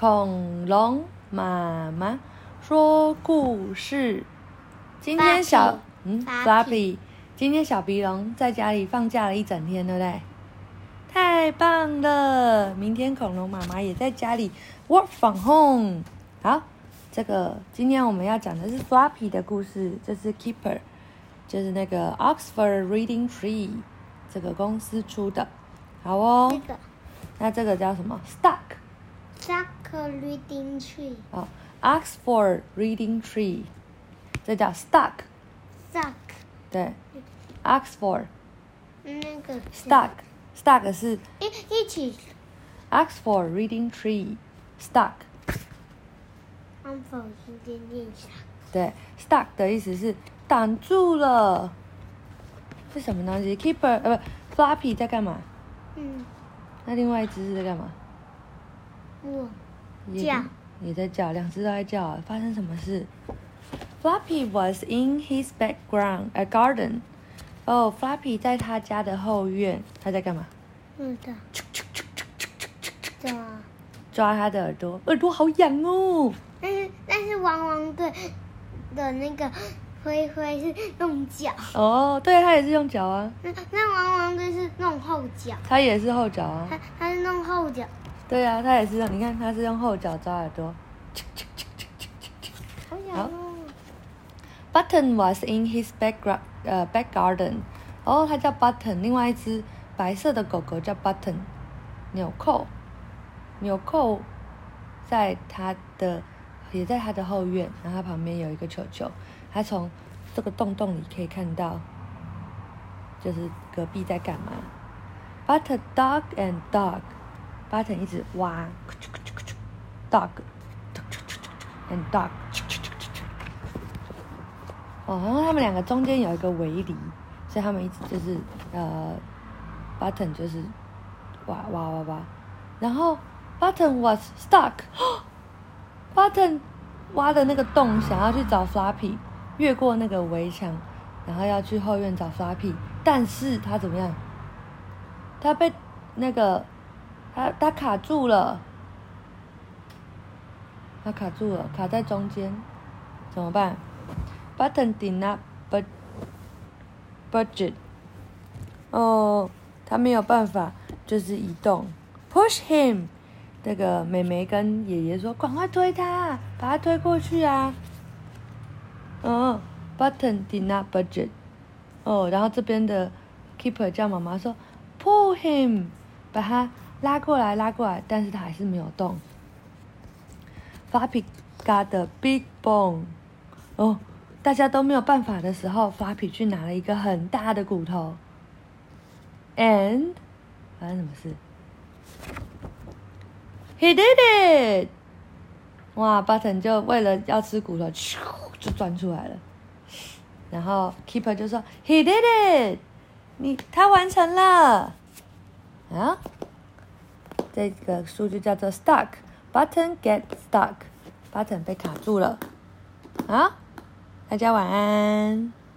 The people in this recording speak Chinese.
恐龙妈妈说故事。今天小嗯 Fluffy，Fluffy，今天小鼻龙在家里放假了一整天，对不对？太棒了！明天恐龙妈妈也在家里 work from home。好，这个今天我们要讲的是 Flappy 的故事，这是 Keeper，就是那个 Oxford Reading Tree 这个公司出的。好哦这，个那这个叫什么？Stuck。Reading Tree 哦，Oxford Reading Tree，这叫 stuck。Stuck 对，Oxford 那个 Stuck，Stuck 是一一起 Oxford Reading Tree，Stuck，安否今天念一下对，Stuck 的意思是挡住了，是什么东西？Keeper 呃不，Floppy 在干嘛？嗯，那另外一只是在干嘛？叫也在叫，两只都在叫，发生什么事？Flappy was in his background, a garden. 哦、f l a p p y 在他家的后院，他在干嘛？嗯的的，抓他的耳朵，耳朵好痒哦。但是但是汪汪队的那个灰灰是用脚，哦，对，他也是用脚啊，那那汪汪队是弄后脚，他也是后脚啊。他他是弄后脚，对啊，它也是用，你看它是用后脚抓耳朵。好哦。Button was in his background, 呃、back garden. 哦，它叫 Button。另外一只白色的狗狗叫 Button，纽扣。纽扣在它的也在它的后院，然后它旁边有一个球球，它从这个洞洞里可以看到，就是隔壁在干嘛。Button dog and dog. Button 一直挖，dog and dog。哦，然后他们两个中间有一个围篱，所以他们一直就是呃，Button 就是挖挖挖挖，然后 Button was stuck，Button 挖的那个洞想要去找 Floppy，越过那个围墙，然后要去后院找 Floppy，但是他怎么样？他被那个他他卡住了，他卡住了，卡在中间，怎么办？Button did not bud budget。哦，他没有办法，就是移动。Push him。那个妹妹跟爷爷说：“赶快推他，把他推过去啊！”嗯，Button did not budget。哦，然后这边的 keeper 叫妈妈说：“Pull him，把他拉过来，拉过来。”但是他还是没有动。Fappy got a big bone。哦，大家都没有办法的时候，Fappy 去拿了一个很大的骨头。And 发生什么事？He did it！哇，Button 就为了要吃骨头，咻就钻出来了。然后 Keeper 就说：“He did it！你他完成了。”啊，这个书就叫做 Stuck。Button get stuck。Button 被卡住了。啊，大家晚安。